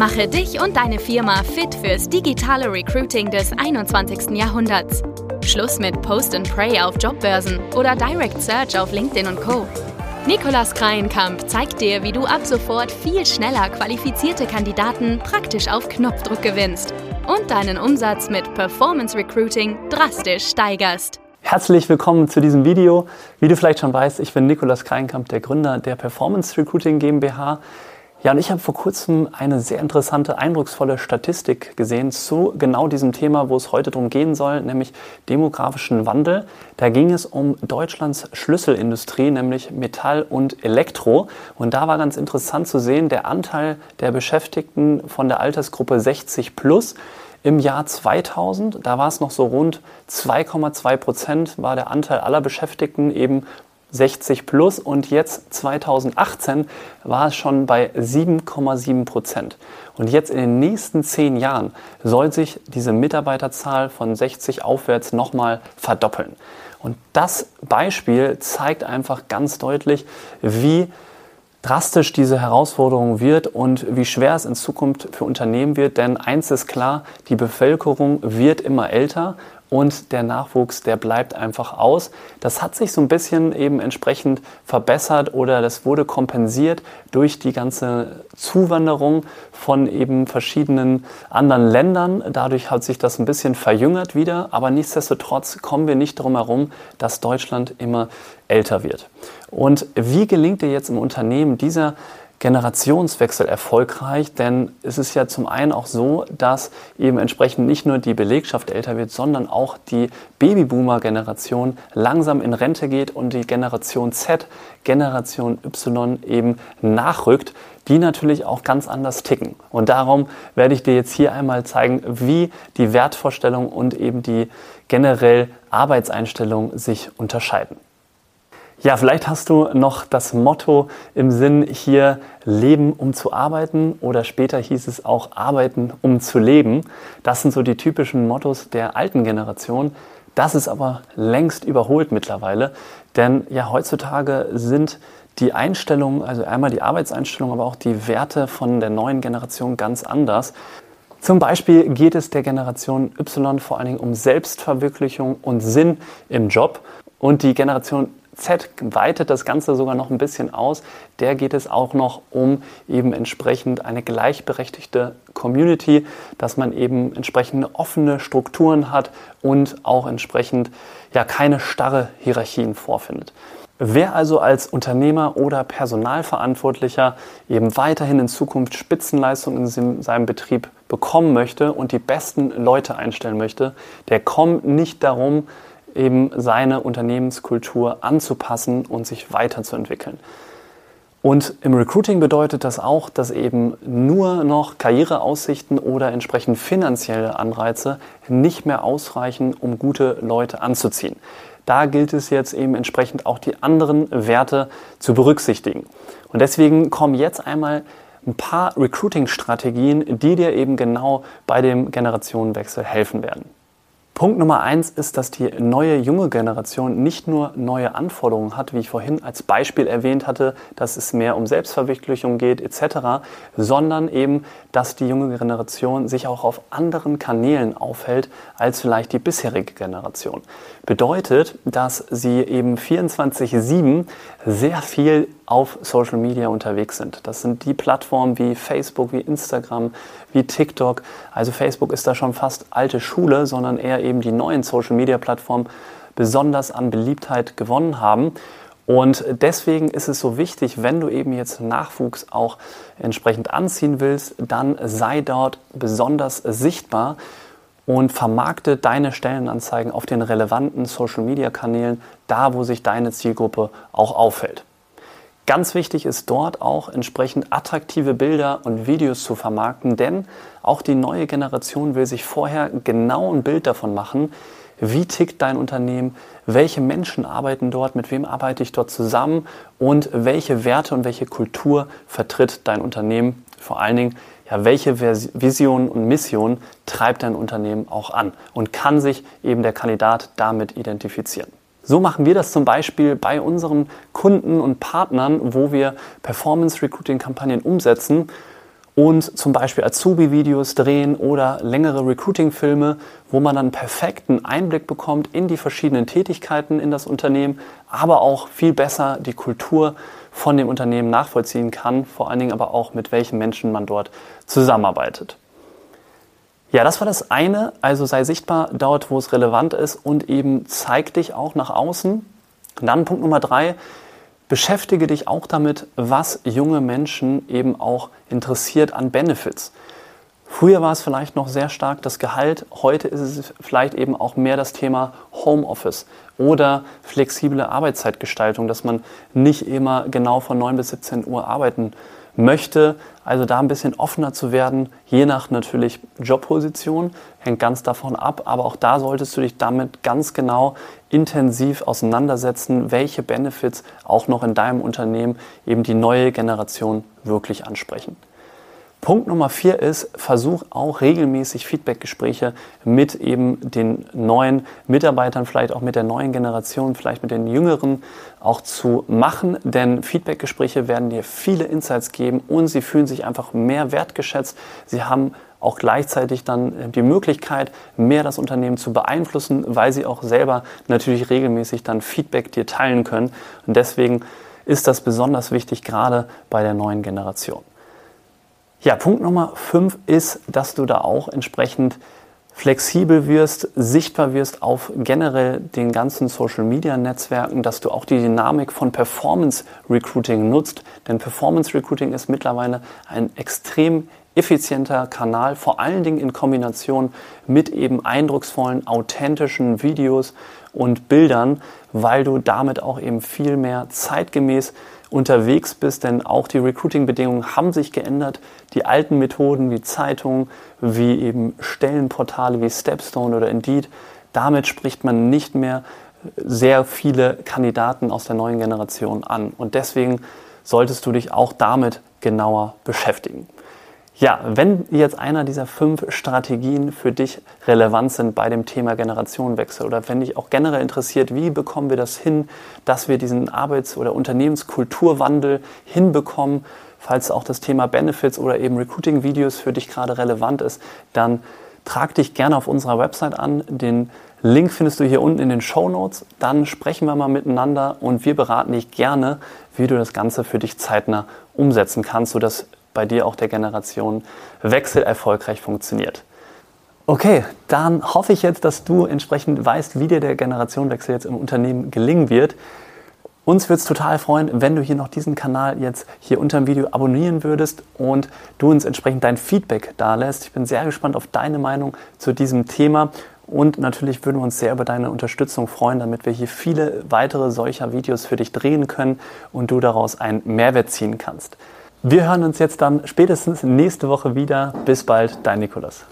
Mache dich und deine Firma fit fürs digitale Recruiting des 21. Jahrhunderts. Schluss mit Post and Pray auf Jobbörsen oder Direct Search auf LinkedIn und Co. Nikolas Kreienkamp zeigt dir, wie du ab sofort viel schneller qualifizierte Kandidaten praktisch auf Knopfdruck gewinnst und deinen Umsatz mit Performance Recruiting drastisch steigerst. Herzlich willkommen zu diesem Video. Wie du vielleicht schon weißt, ich bin Nikolas Kreienkamp, der Gründer der Performance Recruiting GmbH. Ja, und ich habe vor kurzem eine sehr interessante, eindrucksvolle Statistik gesehen zu genau diesem Thema, wo es heute darum gehen soll, nämlich demografischen Wandel. Da ging es um Deutschlands Schlüsselindustrie, nämlich Metall und Elektro. Und da war ganz interessant zu sehen, der Anteil der Beschäftigten von der Altersgruppe 60 plus im Jahr 2000, da war es noch so rund 2,2 Prozent, war der Anteil aller Beschäftigten eben 60 plus und jetzt 2018 war es schon bei 7,7 Prozent. Und jetzt in den nächsten zehn Jahren soll sich diese Mitarbeiterzahl von 60 aufwärts nochmal verdoppeln. Und das Beispiel zeigt einfach ganz deutlich, wie drastisch diese Herausforderung wird und wie schwer es in Zukunft für Unternehmen wird. Denn eins ist klar, die Bevölkerung wird immer älter und der Nachwuchs, der bleibt einfach aus. Das hat sich so ein bisschen eben entsprechend verbessert oder das wurde kompensiert durch die ganze Zuwanderung von eben verschiedenen anderen Ländern. Dadurch hat sich das ein bisschen verjüngert wieder, aber nichtsdestotrotz kommen wir nicht drum herum, dass Deutschland immer älter wird. Und wie gelingt dir jetzt im Unternehmen dieser Generationswechsel erfolgreich, denn es ist ja zum einen auch so, dass eben entsprechend nicht nur die Belegschaft älter wird, sondern auch die Babyboomer-Generation langsam in Rente geht und die Generation Z, Generation Y eben nachrückt, die natürlich auch ganz anders ticken. Und darum werde ich dir jetzt hier einmal zeigen, wie die Wertvorstellung und eben die generell Arbeitseinstellung sich unterscheiden. Ja, vielleicht hast du noch das Motto im Sinn hier Leben, um zu arbeiten oder später hieß es auch Arbeiten, um zu leben. Das sind so die typischen Mottos der alten Generation. Das ist aber längst überholt mittlerweile, denn ja, heutzutage sind die Einstellungen, also einmal die Arbeitseinstellung, aber auch die Werte von der neuen Generation ganz anders. Zum Beispiel geht es der Generation Y vor allen Dingen um Selbstverwirklichung und Sinn im Job. Und die Generation Z weitet das Ganze sogar noch ein bisschen aus. Der geht es auch noch um eben entsprechend eine gleichberechtigte Community, dass man eben entsprechende offene Strukturen hat und auch entsprechend ja keine starre Hierarchien vorfindet. Wer also als Unternehmer oder Personalverantwortlicher eben weiterhin in Zukunft Spitzenleistungen in seinem Betrieb bekommen möchte und die besten Leute einstellen möchte, der kommt nicht darum, eben seine Unternehmenskultur anzupassen und sich weiterzuentwickeln. Und im Recruiting bedeutet das auch, dass eben nur noch Karriereaussichten oder entsprechend finanzielle Anreize nicht mehr ausreichen, um gute Leute anzuziehen. Da gilt es jetzt eben entsprechend auch die anderen Werte zu berücksichtigen. Und deswegen kommen jetzt einmal ein paar Recruiting-Strategien, die dir eben genau bei dem Generationenwechsel helfen werden. Punkt Nummer eins ist, dass die neue junge Generation nicht nur neue Anforderungen hat, wie ich vorhin als Beispiel erwähnt hatte, dass es mehr um Selbstverwirklichung geht etc., sondern eben, dass die junge Generation sich auch auf anderen Kanälen aufhält als vielleicht die bisherige Generation. Bedeutet, dass sie eben 24/7 sehr viel auf Social Media unterwegs sind. Das sind die Plattformen wie Facebook, wie Instagram, wie TikTok. Also Facebook ist da schon fast alte Schule, sondern eher eben die neuen Social Media Plattformen besonders an Beliebtheit gewonnen haben. Und deswegen ist es so wichtig, wenn du eben jetzt Nachwuchs auch entsprechend anziehen willst, dann sei dort besonders sichtbar und vermarkte deine Stellenanzeigen auf den relevanten Social-Media-Kanälen, da wo sich deine Zielgruppe auch auffällt. Ganz wichtig ist dort auch entsprechend attraktive Bilder und Videos zu vermarkten, denn auch die neue Generation will sich vorher genau ein Bild davon machen, wie tickt dein Unternehmen, welche Menschen arbeiten dort, mit wem arbeite ich dort zusammen und welche Werte und welche Kultur vertritt dein Unternehmen. Vor allen Dingen, ja, welche Vision und Mission treibt dein Unternehmen auch an und kann sich eben der Kandidat damit identifizieren. So machen wir das zum Beispiel bei unseren Kunden und Partnern, wo wir Performance Recruiting Kampagnen umsetzen. und zum Beispiel Azubi-Videos drehen oder längere Recruiting-Filme, wo man dann perfekten Einblick bekommt in die verschiedenen Tätigkeiten in das Unternehmen, aber auch viel besser die Kultur von dem Unternehmen nachvollziehen kann, vor allen Dingen aber auch mit welchen Menschen man dort zusammenarbeitet. Ja, das war das eine, also sei sichtbar dort, wo es relevant ist und eben zeig dich auch nach außen. Dann Punkt Nummer drei, beschäftige dich auch damit, was junge Menschen eben auch interessiert an Benefits. Früher war es vielleicht noch sehr stark das Gehalt, heute ist es vielleicht eben auch mehr das Thema Homeoffice oder flexible Arbeitszeitgestaltung, dass man nicht immer genau von 9 bis 17 Uhr arbeiten möchte. Also da ein bisschen offener zu werden, je nach natürlich Jobposition, hängt ganz davon ab. Aber auch da solltest du dich damit ganz genau intensiv auseinandersetzen, welche Benefits auch noch in deinem Unternehmen eben die neue Generation wirklich ansprechen. Punkt Nummer vier ist, versuch auch regelmäßig Feedbackgespräche mit eben den neuen Mitarbeitern, vielleicht auch mit der neuen Generation, vielleicht mit den Jüngeren auch zu machen, denn Feedbackgespräche werden dir viele Insights geben und sie fühlen sich einfach mehr wertgeschätzt. Sie haben auch gleichzeitig dann die Möglichkeit, mehr das Unternehmen zu beeinflussen, weil sie auch selber natürlich regelmäßig dann Feedback dir teilen können. Und deswegen ist das besonders wichtig, gerade bei der neuen Generation. Ja, Punkt Nummer fünf ist, dass du da auch entsprechend flexibel wirst, sichtbar wirst auf generell den ganzen Social Media Netzwerken, dass du auch die Dynamik von Performance Recruiting nutzt. Denn Performance Recruiting ist mittlerweile ein extrem effizienter Kanal, vor allen Dingen in Kombination mit eben eindrucksvollen, authentischen Videos und Bildern, weil du damit auch eben viel mehr zeitgemäß unterwegs bist, denn auch die Recruiting-Bedingungen haben sich geändert. Die alten Methoden wie Zeitungen, wie eben Stellenportale wie Stepstone oder Indeed, damit spricht man nicht mehr sehr viele Kandidaten aus der neuen Generation an. Und deswegen solltest du dich auch damit genauer beschäftigen. Ja, wenn jetzt einer dieser fünf Strategien für dich relevant sind bei dem Thema Generationenwechsel oder wenn dich auch generell interessiert, wie bekommen wir das hin, dass wir diesen Arbeits- oder Unternehmenskulturwandel hinbekommen, falls auch das Thema Benefits oder eben Recruiting-Videos für dich gerade relevant ist, dann trag dich gerne auf unserer Website an. Den Link findest du hier unten in den Show Notes. Dann sprechen wir mal miteinander und wir beraten dich gerne, wie du das Ganze für dich zeitnah umsetzen kannst, sodass bei dir auch der Generationenwechsel erfolgreich funktioniert. Okay, dann hoffe ich jetzt, dass du entsprechend weißt, wie dir der Generationenwechsel jetzt im Unternehmen gelingen wird. Uns würde es total freuen, wenn du hier noch diesen Kanal jetzt hier unter dem Video abonnieren würdest und du uns entsprechend dein Feedback da lässt. Ich bin sehr gespannt auf deine Meinung zu diesem Thema und natürlich würden wir uns sehr über deine Unterstützung freuen, damit wir hier viele weitere solcher Videos für dich drehen können und du daraus einen Mehrwert ziehen kannst. Wir hören uns jetzt dann spätestens nächste Woche wieder. Bis bald, dein Nikolas.